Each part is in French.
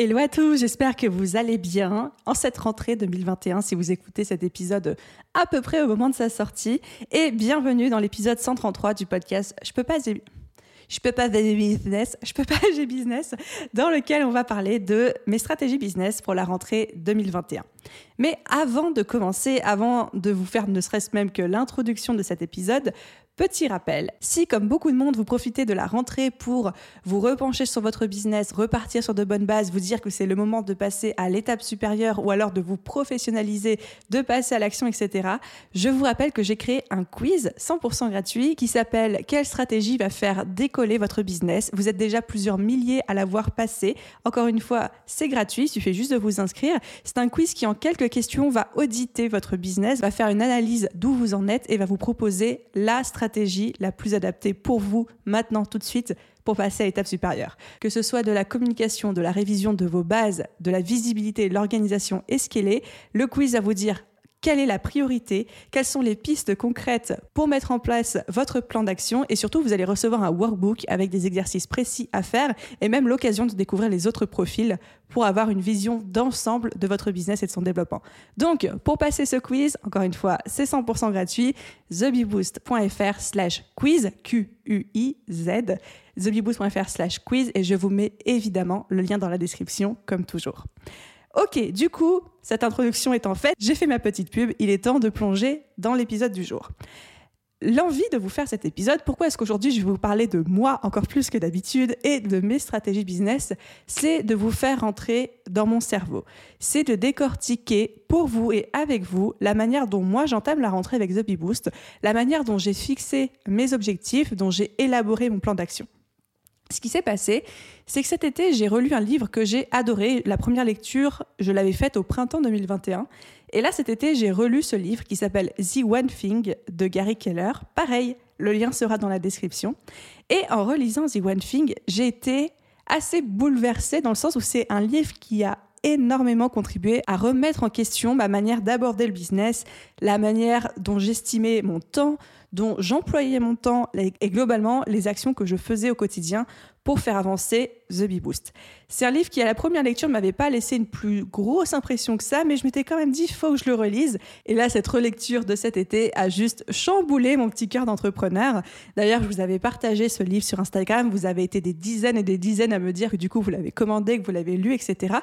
Hello à tous, j'espère que vous allez bien en cette rentrée 2021 si vous écoutez cet épisode à peu près au moment de sa sortie et bienvenue dans l'épisode 133 du podcast Je peux pas je peux pas business, je peux pas business, dans lequel on va parler de mes stratégies business pour la rentrée 2021. Mais avant de commencer, avant de vous faire ne serait-ce même que l'introduction de cet épisode, Petit rappel, si comme beaucoup de monde vous profitez de la rentrée pour vous repencher sur votre business, repartir sur de bonnes bases, vous dire que c'est le moment de passer à l'étape supérieure ou alors de vous professionnaliser, de passer à l'action, etc., je vous rappelle que j'ai créé un quiz 100% gratuit qui s'appelle Quelle stratégie va faire décoller votre business? Vous êtes déjà plusieurs milliers à l'avoir passé. Encore une fois, c'est gratuit, il suffit juste de vous inscrire. C'est un quiz qui en quelques questions va auditer votre business, va faire une analyse d'où vous en êtes et va vous proposer la stratégie stratégie la plus adaptée pour vous maintenant tout de suite pour passer à l'étape supérieure. Que ce soit de la communication, de la révision de vos bases, de la visibilité, l'organisation et ce qu'elle est, le quiz va vous dire quelle est la priorité, quelles sont les pistes concrètes pour mettre en place votre plan d'action? Et surtout vous allez recevoir un workbook avec des exercices précis à faire et même l'occasion de découvrir les autres profils pour avoir une vision d'ensemble de votre business et de son développement. Donc pour passer ce quiz, encore une fois, c'est 100% gratuit, thebeboost.fr slash quiz, Q-U-I-Z, thebeboost.fr slash quiz et je vous mets évidemment le lien dans la description comme toujours. Ok, du coup, cette introduction étant faite, j'ai fait ma petite pub, il est temps de plonger dans l'épisode du jour. L'envie de vous faire cet épisode, pourquoi est-ce qu'aujourd'hui je vais vous parler de moi encore plus que d'habitude et de mes stratégies business, c'est de vous faire rentrer dans mon cerveau. C'est de décortiquer pour vous et avec vous la manière dont moi j'entame la rentrée avec The Bee Boost, la manière dont j'ai fixé mes objectifs, dont j'ai élaboré mon plan d'action. Ce qui s'est passé, c'est que cet été, j'ai relu un livre que j'ai adoré. La première lecture, je l'avais faite au printemps 2021. Et là, cet été, j'ai relu ce livre qui s'appelle The One Thing de Gary Keller. Pareil, le lien sera dans la description. Et en relisant The One Thing, j'ai été assez bouleversée dans le sens où c'est un livre qui a énormément contribué à remettre en question ma manière d'aborder le business, la manière dont j'estimais mon temps, dont j'employais mon temps et globalement les actions que je faisais au quotidien pour faire avancer The Bee Boost. C'est un livre qui, à la première lecture, ne m'avait pas laissé une plus grosse impression que ça, mais je m'étais quand même dit, faut que je le relise. Et là, cette relecture de cet été a juste chamboulé mon petit cœur d'entrepreneur. D'ailleurs, je vous avais partagé ce livre sur Instagram. Vous avez été des dizaines et des dizaines à me dire que du coup, vous l'avez commandé, que vous l'avez lu, etc.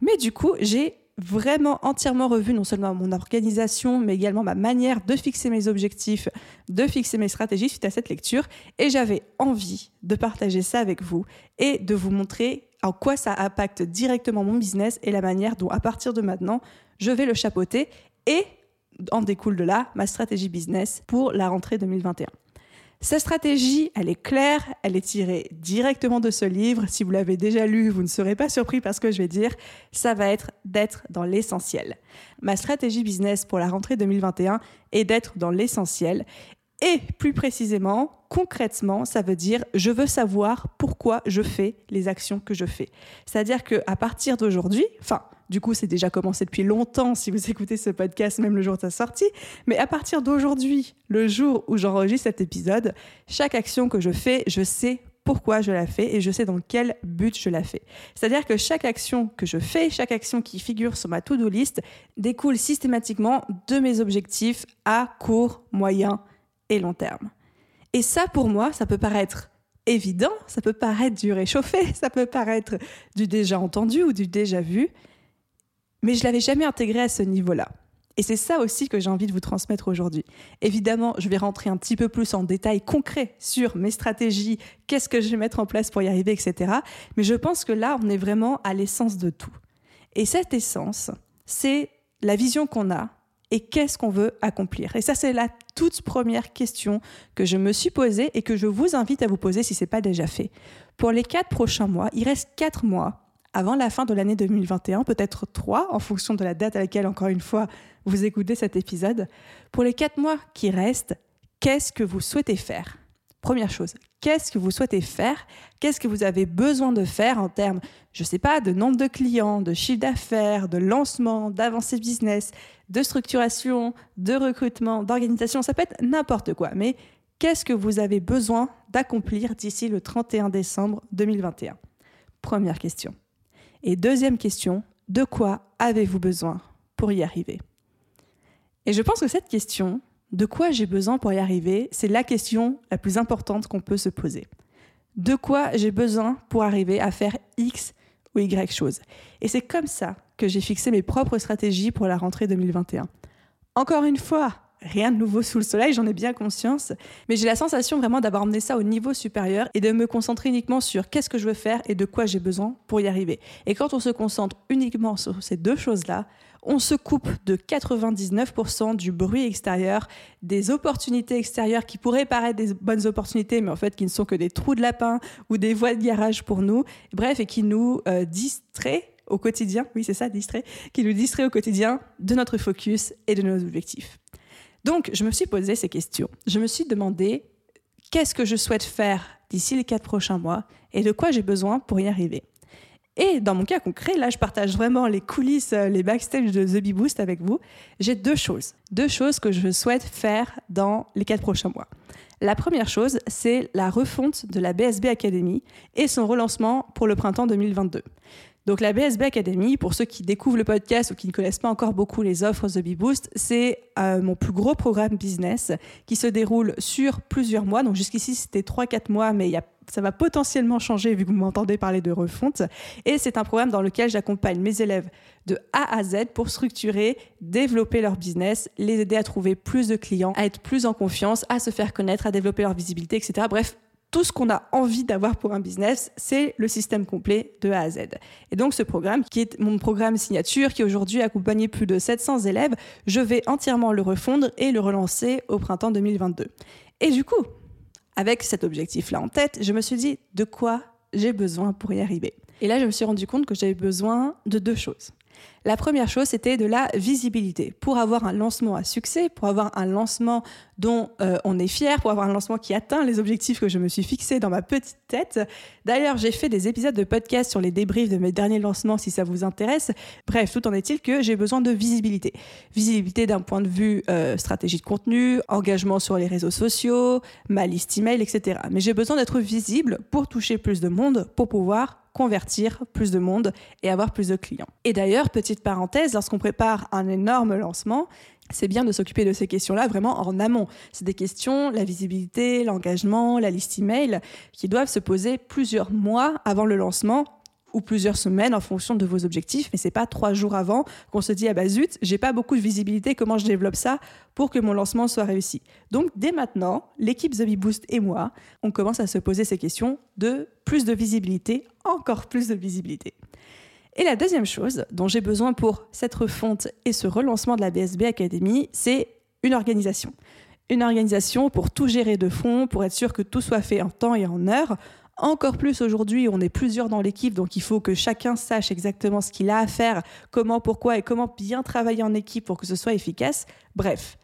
Mais du coup, j'ai vraiment entièrement revu non seulement mon organisation, mais également ma manière de fixer mes objectifs, de fixer mes stratégies suite à cette lecture. Et j'avais envie de partager ça avec vous et de vous montrer en quoi ça impacte directement mon business et la manière dont, à partir de maintenant, je vais le chapeauter et en découle de là ma stratégie business pour la rentrée 2021. Sa stratégie, elle est claire, elle est tirée directement de ce livre. Si vous l'avez déjà lu, vous ne serez pas surpris par ce que je vais dire. Ça va être d'être dans l'essentiel. Ma stratégie business pour la rentrée 2021 est d'être dans l'essentiel. Et plus précisément, concrètement, ça veut dire je veux savoir pourquoi je fais les actions que je fais. C'est-à-dire qu'à partir d'aujourd'hui, enfin, du coup, c'est déjà commencé depuis longtemps si vous écoutez ce podcast, même le jour de sa sortie. Mais à partir d'aujourd'hui, le jour où j'enregistre cet épisode, chaque action que je fais, je sais pourquoi je la fais et je sais dans quel but je la fais. C'est-à-dire que chaque action que je fais, chaque action qui figure sur ma to-do list découle systématiquement de mes objectifs à court, moyen et long terme. Et ça, pour moi, ça peut paraître évident, ça peut paraître du réchauffé, ça peut paraître du déjà entendu ou du déjà vu, mais je l'avais jamais intégré à ce niveau-là. Et c'est ça aussi que j'ai envie de vous transmettre aujourd'hui. Évidemment, je vais rentrer un petit peu plus en détail concret sur mes stratégies, qu'est-ce que je vais mettre en place pour y arriver, etc. Mais je pense que là, on est vraiment à l'essence de tout. Et cette essence, c'est la vision qu'on a et qu'est-ce qu'on veut accomplir. Et ça, c'est la toute première question que je me suis posée et que je vous invite à vous poser si ce n'est pas déjà fait. Pour les quatre prochains mois, il reste quatre mois avant la fin de l'année 2021, peut-être trois, en fonction de la date à laquelle, encore une fois, vous écoutez cet épisode. Pour les quatre mois qui restent, qu'est-ce que vous souhaitez faire? Première chose, qu'est-ce que vous souhaitez faire? Qu'est-ce que vous avez besoin de faire en termes, je ne sais pas, de nombre de clients, de chiffre d'affaires, de lancement, d'avancée business, de structuration, de recrutement, d'organisation? Ça peut être n'importe quoi, mais qu'est-ce que vous avez besoin d'accomplir d'ici le 31 décembre 2021 Première question. Et deuxième question, de quoi avez-vous besoin pour y arriver? Et je pense que cette question, de quoi j'ai besoin pour y arriver, c'est la question la plus importante qu'on peut se poser. De quoi j'ai besoin pour arriver à faire X ou Y chose Et c'est comme ça que j'ai fixé mes propres stratégies pour la rentrée 2021. Encore une fois, rien de nouveau sous le soleil, j'en ai bien conscience, mais j'ai la sensation vraiment d'avoir emmené ça au niveau supérieur et de me concentrer uniquement sur qu'est-ce que je veux faire et de quoi j'ai besoin pour y arriver. Et quand on se concentre uniquement sur ces deux choses-là, on se coupe de 99% du bruit extérieur, des opportunités extérieures qui pourraient paraître des bonnes opportunités, mais en fait qui ne sont que des trous de lapin ou des voies de garage pour nous, bref, et qui nous euh, distraient au quotidien, oui c'est ça, distrait, qui nous distrait au quotidien de notre focus et de nos objectifs. Donc je me suis posé ces questions. Je me suis demandé qu'est-ce que je souhaite faire d'ici les quatre prochains mois et de quoi j'ai besoin pour y arriver? Et dans mon cas concret, là, je partage vraiment les coulisses, euh, les backstage de The Bee Boost avec vous. J'ai deux choses. Deux choses que je souhaite faire dans les quatre prochains mois. La première chose, c'est la refonte de la BSB Academy et son relancement pour le printemps 2022. Donc la BSB Academy, pour ceux qui découvrent le podcast ou qui ne connaissent pas encore beaucoup les offres The Bee Boost, c'est euh, mon plus gros programme business qui se déroule sur plusieurs mois. Donc jusqu'ici c'était 3-4 mois, mais ça va potentiellement changer vu que vous m'entendez parler de refonte. Et c'est un programme dans lequel j'accompagne mes élèves de A à Z pour structurer, développer leur business, les aider à trouver plus de clients, à être plus en confiance, à se faire connaître, à développer leur visibilité, etc. Bref, tout ce qu'on a envie d'avoir pour un business, c'est le système complet de A à Z. Et donc ce programme, qui est mon programme signature, qui aujourd'hui accompagné plus de 700 élèves, je vais entièrement le refondre et le relancer au printemps 2022. Et du coup, avec cet objectif-là en tête, je me suis dit de quoi j'ai besoin pour y arriver? Et là, je me suis rendu compte que j'avais besoin de deux choses. La première chose, c'était de la visibilité. Pour avoir un lancement à succès, pour avoir un lancement dont euh, on est fier, pour avoir un lancement qui atteint les objectifs que je me suis fixés dans ma petite tête. D'ailleurs, j'ai fait des épisodes de podcast sur les débriefs de mes derniers lancements si ça vous intéresse. Bref, tout en est-il que j'ai besoin de visibilité. Visibilité d'un point de vue euh, stratégie de contenu, engagement sur les réseaux sociaux, ma liste email, etc. Mais j'ai besoin d'être visible pour toucher plus de monde, pour pouvoir convertir plus de monde et avoir plus de clients. Et d'ailleurs, petite parenthèse, lorsqu'on prépare un énorme lancement, c'est bien de s'occuper de ces questions-là vraiment en amont. C'est des questions, la visibilité, l'engagement, la liste email, qui doivent se poser plusieurs mois avant le lancement ou plusieurs semaines en fonction de vos objectifs, mais c'est pas trois jours avant qu'on se dit ah bah zut, j'ai pas beaucoup de visibilité, comment je développe ça pour que mon lancement soit réussi. Donc dès maintenant, l'équipe The Bee Boost et moi, on commence à se poser ces questions de plus de visibilité, encore plus de visibilité. Et la deuxième chose dont j'ai besoin pour cette refonte et ce relancement de la BSB Academy, c'est une organisation. Une organisation pour tout gérer de fond, pour être sûr que tout soit fait en temps et en heure, encore plus aujourd'hui, on est plusieurs dans l'équipe, donc il faut que chacun sache exactement ce qu'il a à faire, comment, pourquoi et comment bien travailler en équipe pour que ce soit efficace. Bref,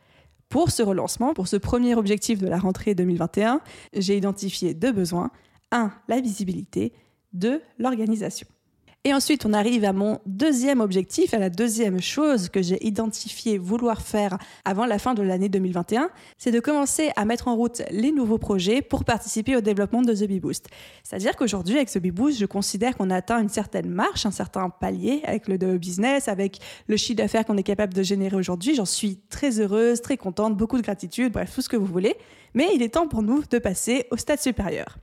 pour ce relancement, pour ce premier objectif de la rentrée 2021, j'ai identifié deux besoins. Un, la visibilité. Deux, l'organisation. Et ensuite, on arrive à mon deuxième objectif, à la deuxième chose que j'ai identifié vouloir faire avant la fin de l'année 2021, c'est de commencer à mettre en route les nouveaux projets pour participer au développement de The Bee Boost. C'est-à-dire qu'aujourd'hui, avec The Bee Boost, je considère qu'on a atteint une certaine marche, un certain palier avec le business, avec le chiffre d'affaires qu'on est capable de générer aujourd'hui. J'en suis très heureuse, très contente, beaucoup de gratitude, bref, tout ce que vous voulez. Mais il est temps pour nous de passer au stade supérieur.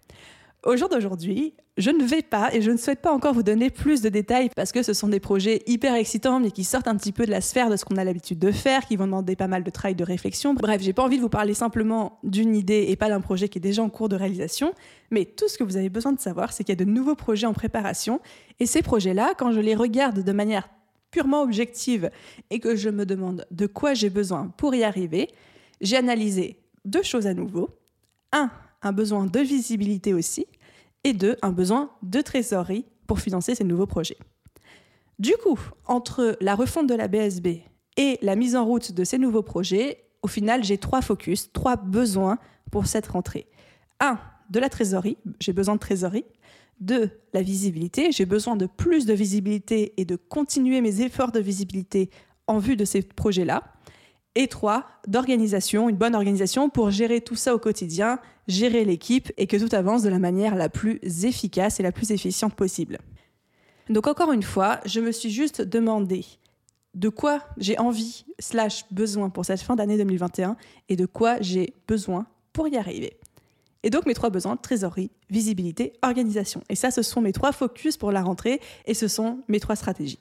Au jour d'aujourd'hui, je ne vais pas et je ne souhaite pas encore vous donner plus de détails parce que ce sont des projets hyper excitants mais qui sortent un petit peu de la sphère de ce qu'on a l'habitude de faire, qui vont demander pas mal de travail, de réflexion. Bref, j'ai pas envie de vous parler simplement d'une idée et pas d'un projet qui est déjà en cours de réalisation, mais tout ce que vous avez besoin de savoir, c'est qu'il y a de nouveaux projets en préparation et ces projets-là, quand je les regarde de manière purement objective et que je me demande de quoi j'ai besoin pour y arriver, j'ai analysé deux choses à nouveau. Un, un besoin de visibilité aussi, et deux, un besoin de trésorerie pour financer ces nouveaux projets. Du coup, entre la refonte de la BSB et la mise en route de ces nouveaux projets, au final, j'ai trois focus, trois besoins pour cette rentrée. Un, de la trésorerie, j'ai besoin de trésorerie. Deux, la visibilité, j'ai besoin de plus de visibilité et de continuer mes efforts de visibilité en vue de ces projets-là. Et trois, d'organisation, une bonne organisation pour gérer tout ça au quotidien, gérer l'équipe et que tout avance de la manière la plus efficace et la plus efficiente possible. Donc encore une fois, je me suis juste demandé de quoi j'ai envie slash besoin pour cette fin d'année 2021 et de quoi j'ai besoin pour y arriver. Et donc mes trois besoins, trésorerie, visibilité, organisation. Et ça, ce sont mes trois focus pour la rentrée et ce sont mes trois stratégies.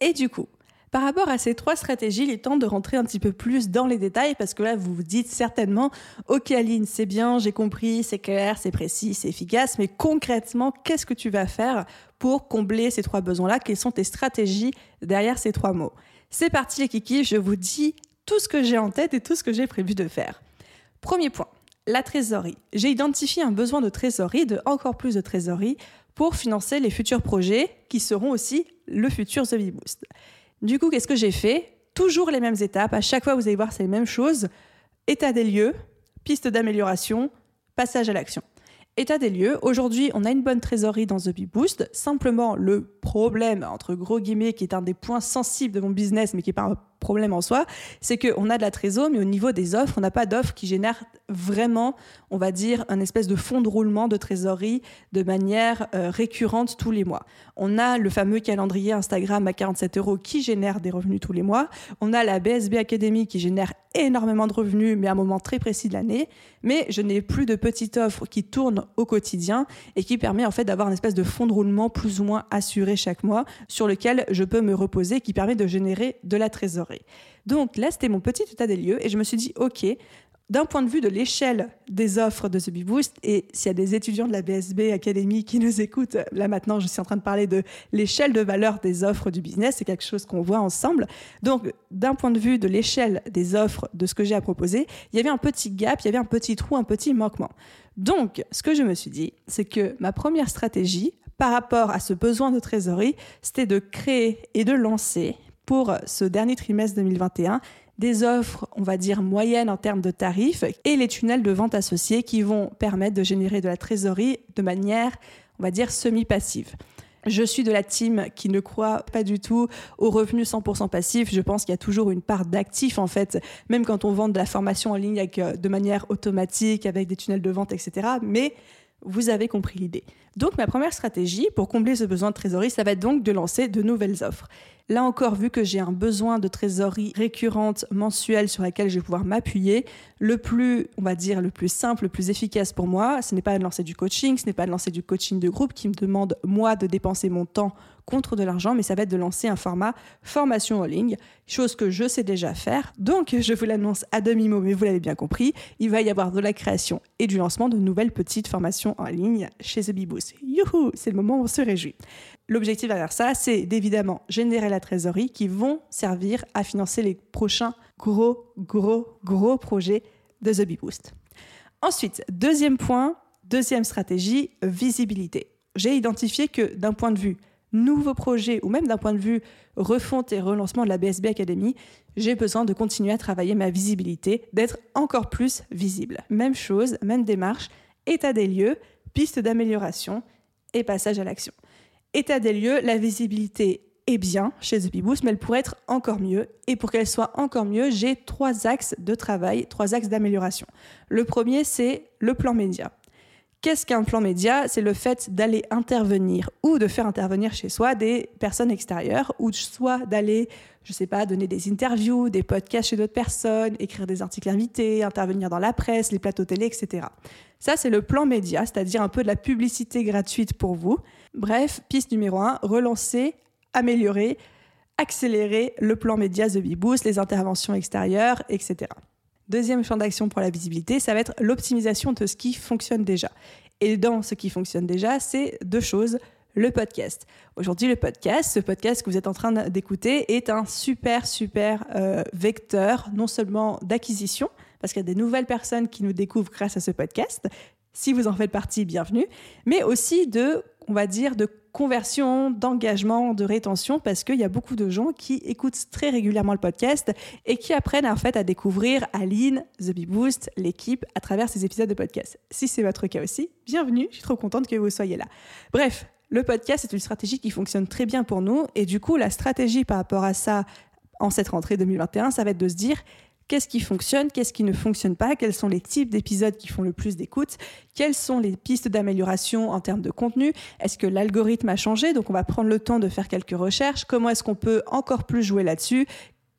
Et du coup, par rapport à ces trois stratégies, il est temps de rentrer un petit peu plus dans les détails parce que là, vous vous dites certainement, ok Aline, c'est bien, j'ai compris, c'est clair, c'est précis, c'est efficace, mais concrètement, qu'est-ce que tu vas faire pour combler ces trois besoins-là? Quelles sont tes stratégies derrière ces trois mots? C'est parti les kikis, je vous dis tout ce que j'ai en tête et tout ce que j'ai prévu de faire. Premier point, la trésorerie. J'ai identifié un besoin de trésorerie, de encore plus de trésorerie, pour financer les futurs projets qui seront aussi le futur The Boost. Du coup, qu'est-ce que j'ai fait? Toujours les mêmes étapes. À chaque fois, vous allez voir, c'est les mêmes choses. État des lieux, piste d'amélioration, passage à l'action. État des lieux, aujourd'hui on a une bonne trésorerie dans The Bee Boost, simplement le problème, entre gros guillemets, qui est un des points sensibles de mon business, mais qui n'est pas problème en soi, c'est qu'on a de la trésorerie, mais au niveau des offres, on n'a pas d'offres qui génèrent vraiment, on va dire, un espèce de fond de roulement de trésorerie de manière euh, récurrente tous les mois. On a le fameux calendrier Instagram à 47 euros qui génère des revenus tous les mois. On a la BSB Academy qui génère énormément de revenus, mais à un moment très précis de l'année. Mais je n'ai plus de petites offres qui tournent au quotidien et qui permet en fait d'avoir une espèce de fond de roulement plus ou moins assuré chaque mois sur lequel je peux me reposer, qui permet de générer de la trésorerie. Donc là, c'était mon petit état des lieux et je me suis dit, OK, d'un point de vue de l'échelle des offres de The Bee Boost, et s'il y a des étudiants de la BSB Academy qui nous écoutent, là maintenant je suis en train de parler de l'échelle de valeur des offres du business, c'est quelque chose qu'on voit ensemble. Donc d'un point de vue de l'échelle des offres de ce que j'ai à proposer, il y avait un petit gap, il y avait un petit trou, un petit manquement. Donc ce que je me suis dit, c'est que ma première stratégie par rapport à ce besoin de trésorerie, c'était de créer et de lancer pour ce dernier trimestre 2021 des offres, on va dire, moyennes en termes de tarifs et les tunnels de vente associés qui vont permettre de générer de la trésorerie de manière, on va dire, semi-passive. Je suis de la team qui ne croit pas du tout aux revenus 100% passifs. Je pense qu'il y a toujours une part d'actifs en fait, même quand on vend de la formation en ligne euh, de manière automatique, avec des tunnels de vente, etc. Mais vous avez compris l'idée. Donc ma première stratégie pour combler ce besoin de trésorerie, ça va être donc de lancer de nouvelles offres. Là encore, vu que j'ai un besoin de trésorerie récurrente mensuelle sur laquelle je vais pouvoir m'appuyer, le plus, on va dire, le plus simple, le plus efficace pour moi, ce n'est pas de lancer du coaching, ce n'est pas de lancer du coaching de groupe qui me demande, moi, de dépenser mon temps contre de l'argent, mais ça va être de lancer un format formation en ligne, chose que je sais déjà faire. Donc, je vous l'annonce à demi-mot, mais vous l'avez bien compris, il va y avoir de la création et du lancement de nouvelles petites formations en ligne chez The Beboost. Youhou, c'est le moment où on se réjouit. L'objectif derrière ça, c'est d'évidemment générer la trésorerie qui vont servir à financer les prochains gros, gros, gros projets de The Bee Boost. Ensuite, deuxième point, deuxième stratégie, visibilité. J'ai identifié que d'un point de vue nouveau projet ou même d'un point de vue refonte et relancement de la BSB Academy, j'ai besoin de continuer à travailler ma visibilité, d'être encore plus visible. Même chose, même démarche, état des lieux, piste d'amélioration et passage à l'action. État des lieux, la visibilité est bien chez The mais elle pourrait être encore mieux. Et pour qu'elle soit encore mieux, j'ai trois axes de travail, trois axes d'amélioration. Le premier, c'est le plan média. Qu'est-ce qu'un plan média? C'est le fait d'aller intervenir ou de faire intervenir chez soi des personnes extérieures ou soit d'aller, je sais pas, donner des interviews, des podcasts chez d'autres personnes, écrire des articles invités, intervenir dans la presse, les plateaux télé, etc. Ça, c'est le plan média, c'est-à-dire un peu de la publicité gratuite pour vous. Bref, piste numéro un, relancer, améliorer, accélérer le plan média The Bee Boost, les interventions extérieures, etc. Deuxième champ d'action pour la visibilité, ça va être l'optimisation de ce qui fonctionne déjà. Et dans ce qui fonctionne déjà, c'est deux choses. Le podcast. Aujourd'hui, le podcast, ce podcast que vous êtes en train d'écouter, est un super, super euh, vecteur, non seulement d'acquisition, parce qu'il y a des nouvelles personnes qui nous découvrent grâce à ce podcast. Si vous en faites partie, bienvenue, mais aussi de on va dire, de conversion, d'engagement, de rétention, parce qu'il y a beaucoup de gens qui écoutent très régulièrement le podcast et qui apprennent en fait à découvrir Aline, The Bee Boost, l'équipe à travers ces épisodes de podcast. Si c'est votre cas aussi, bienvenue, je suis trop contente que vous soyez là. Bref, le podcast est une stratégie qui fonctionne très bien pour nous et du coup la stratégie par rapport à ça en cette rentrée 2021, ça va être de se dire qu'est-ce qui fonctionne, qu'est-ce qui ne fonctionne pas, quels sont les types d'épisodes qui font le plus d'écoute, quelles sont les pistes d'amélioration en termes de contenu, est-ce que l'algorithme a changé, donc on va prendre le temps de faire quelques recherches, comment est-ce qu'on peut encore plus jouer là-dessus,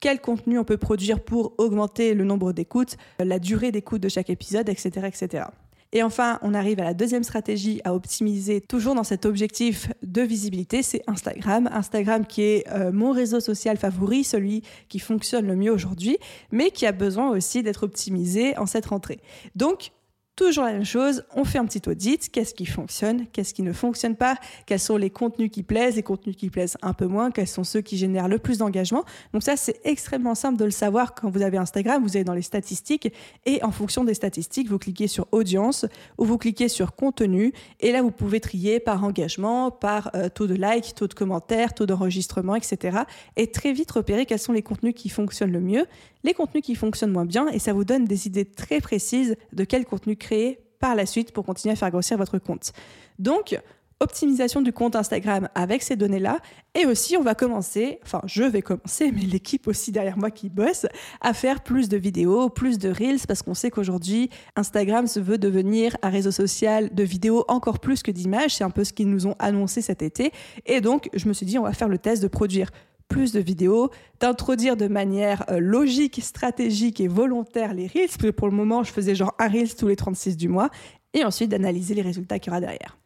quel contenu on peut produire pour augmenter le nombre d'écoutes, la durée d'écoute de chaque épisode, etc., etc. Et enfin, on arrive à la deuxième stratégie à optimiser, toujours dans cet objectif de visibilité, c'est Instagram. Instagram qui est euh, mon réseau social favori, celui qui fonctionne le mieux aujourd'hui, mais qui a besoin aussi d'être optimisé en cette rentrée. Donc, Toujours la même chose, on fait un petit audit, qu'est-ce qui fonctionne, qu'est-ce qui ne fonctionne pas, quels sont les contenus qui plaisent, les contenus qui plaisent un peu moins, quels sont ceux qui génèrent le plus d'engagement. Donc ça, c'est extrêmement simple de le savoir quand vous avez Instagram, vous allez dans les statistiques et en fonction des statistiques, vous cliquez sur audience ou vous cliquez sur contenu. Et là, vous pouvez trier par engagement, par euh, taux de like, taux de commentaires, taux d'enregistrement, etc. Et très vite repérer quels sont les contenus qui fonctionnent le mieux. Les contenus qui fonctionnent moins bien et ça vous donne des idées très précises de quel contenu créer par la suite pour continuer à faire grossir votre compte. Donc, optimisation du compte Instagram avec ces données-là. Et aussi, on va commencer, enfin, je vais commencer, mais l'équipe aussi derrière moi qui bosse, à faire plus de vidéos, plus de reels, parce qu'on sait qu'aujourd'hui, Instagram se veut devenir un réseau social de vidéos encore plus que d'images. C'est un peu ce qu'ils nous ont annoncé cet été. Et donc, je me suis dit, on va faire le test de produire plus de vidéos, d'introduire de manière euh, logique, stratégique et volontaire les Reels, parce que pour le moment, je faisais genre un Reels tous les 36 du mois, et ensuite d'analyser les résultats qu'il y aura derrière.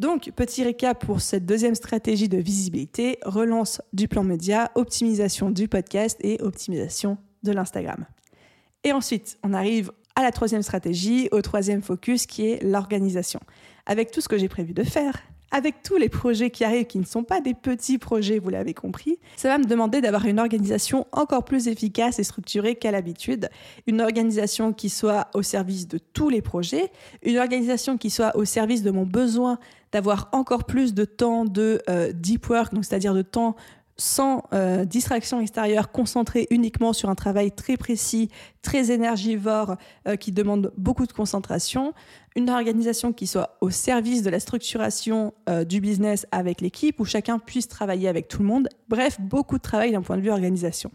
Donc, petit récap pour cette deuxième stratégie de visibilité, relance du plan média, optimisation du podcast et optimisation de l'Instagram. Et ensuite, on arrive à la troisième stratégie, au troisième focus qui est l'organisation. Avec tout ce que j'ai prévu de faire, avec tous les projets qui arrivent, qui ne sont pas des petits projets, vous l'avez compris, ça va me demander d'avoir une organisation encore plus efficace et structurée qu'à l'habitude. Une organisation qui soit au service de tous les projets, une organisation qui soit au service de mon besoin d'avoir encore plus de temps de euh, deep work, c'est-à-dire de temps sans euh, distraction extérieure, concentré uniquement sur un travail très précis, très énergivore, euh, qui demande beaucoup de concentration, une organisation qui soit au service de la structuration euh, du business avec l'équipe, où chacun puisse travailler avec tout le monde. Bref, beaucoup de travail d'un point de vue organisation.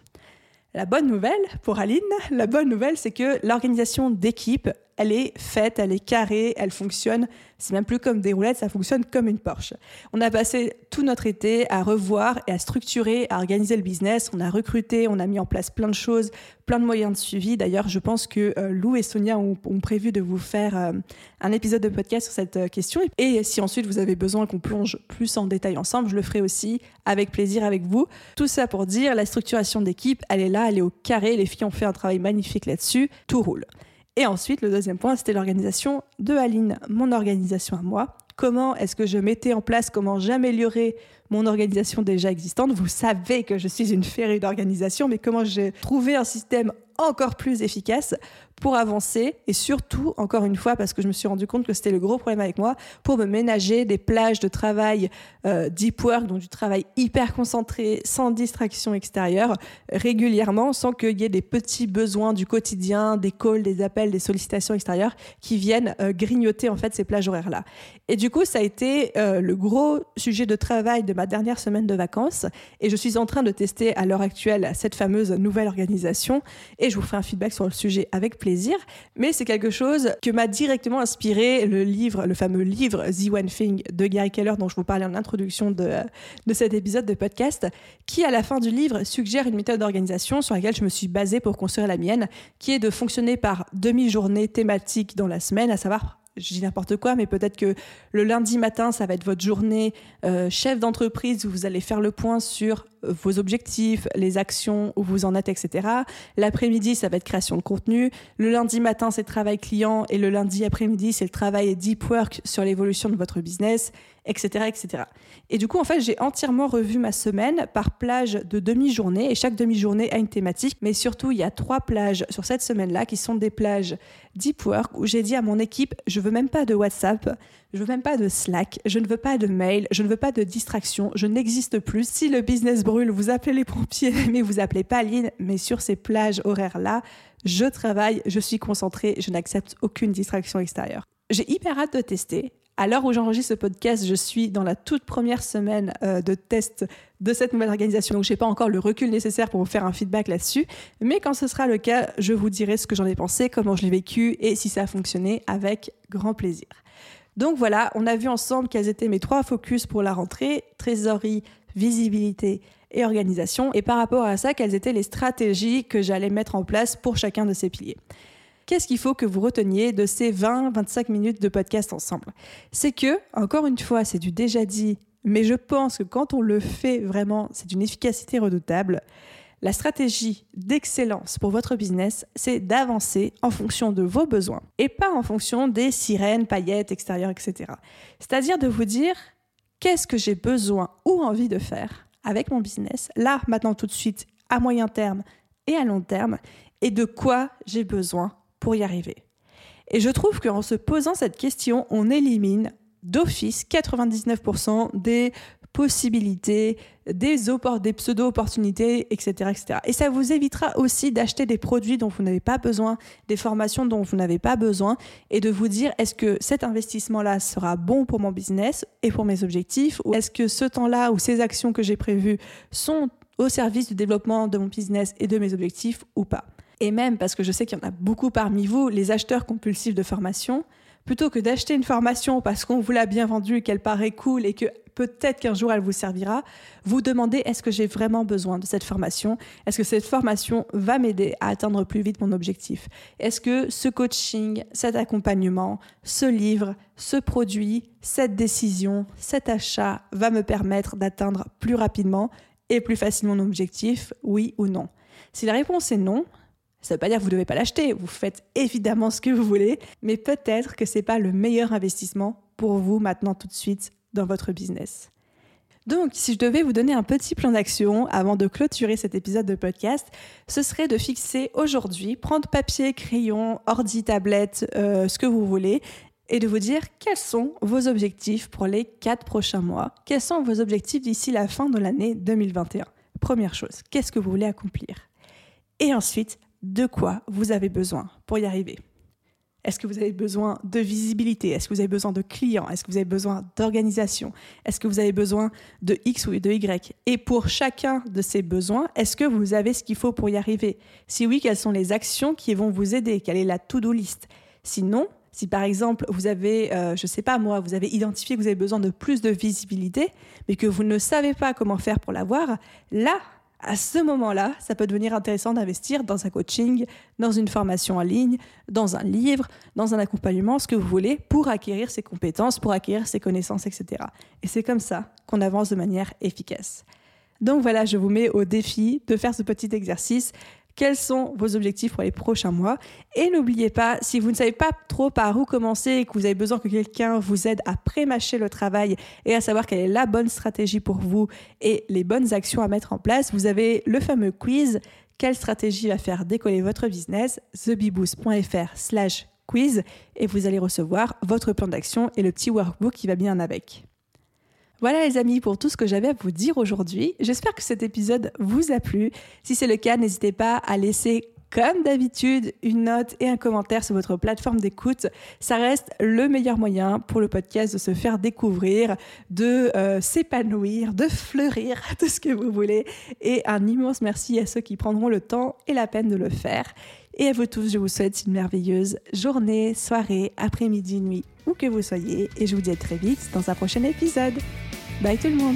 La bonne nouvelle pour Aline, la bonne nouvelle, c'est que l'organisation d'équipe, elle est faite, elle est carrée, elle fonctionne. C'est même plus comme des roulettes, ça fonctionne comme une Porsche. On a passé tout notre été à revoir et à structurer, à organiser le business. On a recruté, on a mis en place plein de choses, plein de moyens de suivi. D'ailleurs, je pense que euh, Lou et Sonia ont, prévu de vous faire euh, un épisode de podcast sur cette euh, question. Et si ensuite vous avez besoin qu'on plonge plus en détail ensemble, je le ferai aussi avec plaisir avec vous. Tout ça pour dire, la structuration d'équipe, elle est là, elle est au carré. Les filles ont fait un travail magnifique là-dessus. Tout roule. Et ensuite, le deuxième point, c'était l'organisation de Aline, mon organisation à moi. Comment est-ce que je mettais en place, comment j'améliorais mon organisation déjà existante? Vous savez que je suis une férue d'organisation, mais comment j'ai trouvé un système encore plus efficace pour avancer et surtout, encore une fois, parce que je me suis rendu compte que c'était le gros problème avec moi, pour me ménager des plages de travail euh, deep work, donc du travail hyper concentré, sans distraction extérieure, régulièrement, sans qu'il y ait des petits besoins du quotidien, des calls, des appels, des sollicitations extérieures qui viennent euh, grignoter en fait ces plages horaires-là. Et du coup, ça a été euh, le gros sujet de travail de ma dernière semaine de vacances. Et je suis en train de tester à l'heure actuelle cette fameuse nouvelle organisation. Et je vous ferai un feedback sur le sujet avec plaisir mais c'est quelque chose que m'a directement inspiré le livre, le fameux livre The One Thing de Gary Keller dont je vous parlais en introduction de, de cet épisode de podcast, qui à la fin du livre suggère une méthode d'organisation sur laquelle je me suis basée pour construire la mienne, qui est de fonctionner par demi-journée thématique dans la semaine, à savoir je dis n'importe quoi, mais peut-être que le lundi matin, ça va être votre journée euh, chef d'entreprise où vous allez faire le point sur euh, vos objectifs, les actions où vous en êtes, etc. L'après-midi, ça va être création de contenu. Le lundi matin, c'est travail client et le lundi après-midi, c'est le travail deep work sur l'évolution de votre business. Etc., etc. Et du coup, en fait, j'ai entièrement revu ma semaine par plage de demi-journée, et chaque demi-journée a une thématique, mais surtout, il y a trois plages sur cette semaine-là qui sont des plages deep work, où j'ai dit à mon équipe, je veux même pas de WhatsApp, je veux même pas de Slack, je ne veux pas de mail, je ne veux pas de distraction, je n'existe plus. Si le business brûle, vous appelez les pompiers, mais vous appelez pas Aline, mais sur ces plages horaires-là, je travaille, je suis concentrée, je n'accepte aucune distraction extérieure. J'ai hyper hâte de tester. À l'heure où j'enregistre ce podcast, je suis dans la toute première semaine euh, de test de cette nouvelle organisation, donc je n'ai pas encore le recul nécessaire pour vous faire un feedback là-dessus. Mais quand ce sera le cas, je vous dirai ce que j'en ai pensé, comment je l'ai vécu et si ça a fonctionné avec grand plaisir. Donc voilà, on a vu ensemble quels étaient mes trois focus pour la rentrée trésorerie, visibilité et organisation. Et par rapport à ça, quelles étaient les stratégies que j'allais mettre en place pour chacun de ces piliers. Qu'est-ce qu'il faut que vous reteniez de ces 20-25 minutes de podcast ensemble? C'est que, encore une fois, c'est du déjà dit, mais je pense que quand on le fait vraiment, c'est d'une efficacité redoutable. La stratégie d'excellence pour votre business, c'est d'avancer en fonction de vos besoins et pas en fonction des sirènes, paillettes, extérieures, etc. C'est-à-dire de vous dire qu'est-ce que j'ai besoin ou envie de faire avec mon business, là, maintenant, tout de suite, à moyen terme et à long terme, et de quoi j'ai besoin pour y arriver. Et je trouve qu'en se posant cette question, on élimine d'office 99% des possibilités, des, pseudo-opportunités, etc., etc. Et ça vous évitera aussi d'acheter des produits dont vous n'avez pas besoin, des formations dont vous n'avez pas besoin, et de vous dire est-ce que cet investissement-là sera bon pour mon business et pour mes objectifs, ou est-ce que ce temps-là ou ces actions que j'ai prévues sont au service du développement de mon business et de mes objectifs ou pas et même parce que je sais qu'il y en a beaucoup parmi vous, les acheteurs compulsifs de formation, plutôt que d'acheter une formation parce qu'on vous l'a bien vendue qu'elle paraît cool et que peut-être qu'un jour elle vous servira, vous demandez est-ce que j'ai vraiment besoin de cette formation? Est-ce que cette formation va m'aider à atteindre plus vite mon objectif? Est-ce que ce coaching, cet accompagnement, ce livre, ce produit, cette décision, cet achat va me permettre d'atteindre plus rapidement et plus facilement mon objectif, oui ou non? Si la réponse est non, ça ne veut pas dire que vous ne devez pas l'acheter, vous faites évidemment ce que vous voulez, mais peut-être que ce n'est pas le meilleur investissement pour vous maintenant tout de suite dans votre business. Donc, si je devais vous donner un petit plan d'action avant de clôturer cet épisode de podcast, ce serait de fixer aujourd'hui, prendre papier, crayon, ordi, tablette, euh, ce que vous voulez, et de vous dire quels sont vos objectifs pour les quatre prochains mois, quels sont vos objectifs d'ici la fin de l'année 2021. Première chose, qu'est-ce que vous voulez accomplir? Et ensuite, de quoi vous avez besoin pour y arriver. Est-ce que vous avez besoin de visibilité? Est-ce que vous avez besoin de clients? Est-ce que vous avez besoin d'organisation? Est-ce que vous avez besoin de X ou de Y? Et pour chacun de ces besoins, est-ce que vous avez ce qu'il faut pour y arriver? Si oui, quelles sont les actions qui vont vous aider? Quelle est la to-do list? Sinon, si par exemple vous avez, euh, je ne sais pas moi, vous avez identifié que vous avez besoin de plus de visibilité, mais que vous ne savez pas comment faire pour l'avoir, là, à ce moment-là, ça peut devenir intéressant d'investir dans un coaching, dans une formation en ligne, dans un livre, dans un accompagnement, ce que vous voulez, pour acquérir ces compétences, pour acquérir ces connaissances, etc. Et c'est comme ça qu'on avance de manière efficace. Donc voilà, je vous mets au défi de faire ce petit exercice quels sont vos objectifs pour les prochains mois. Et n'oubliez pas, si vous ne savez pas trop par où commencer et que vous avez besoin que quelqu'un vous aide à pré-mâcher le travail et à savoir quelle est la bonne stratégie pour vous et les bonnes actions à mettre en place, vous avez le fameux quiz quelle stratégie va faire décoller votre business? Thebiboost.fr slash quiz et vous allez recevoir votre plan d'action et le petit workbook qui va bien avec. Voilà les amis pour tout ce que j'avais à vous dire aujourd'hui. J'espère que cet épisode vous a plu. Si c'est le cas, n'hésitez pas à laisser comme d'habitude, une note et un commentaire sur votre plateforme d'écoute. Ça reste le meilleur moyen pour le podcast de se faire découvrir, de euh, s'épanouir, de fleurir, tout ce que vous voulez. Et un immense merci à ceux qui prendront le temps et la peine de le faire. Et à vous tous, je vous souhaite une merveilleuse journée, soirée, après-midi, nuit, où que vous soyez. Et je vous dis à très vite dans un prochain épisode. Bye tout le monde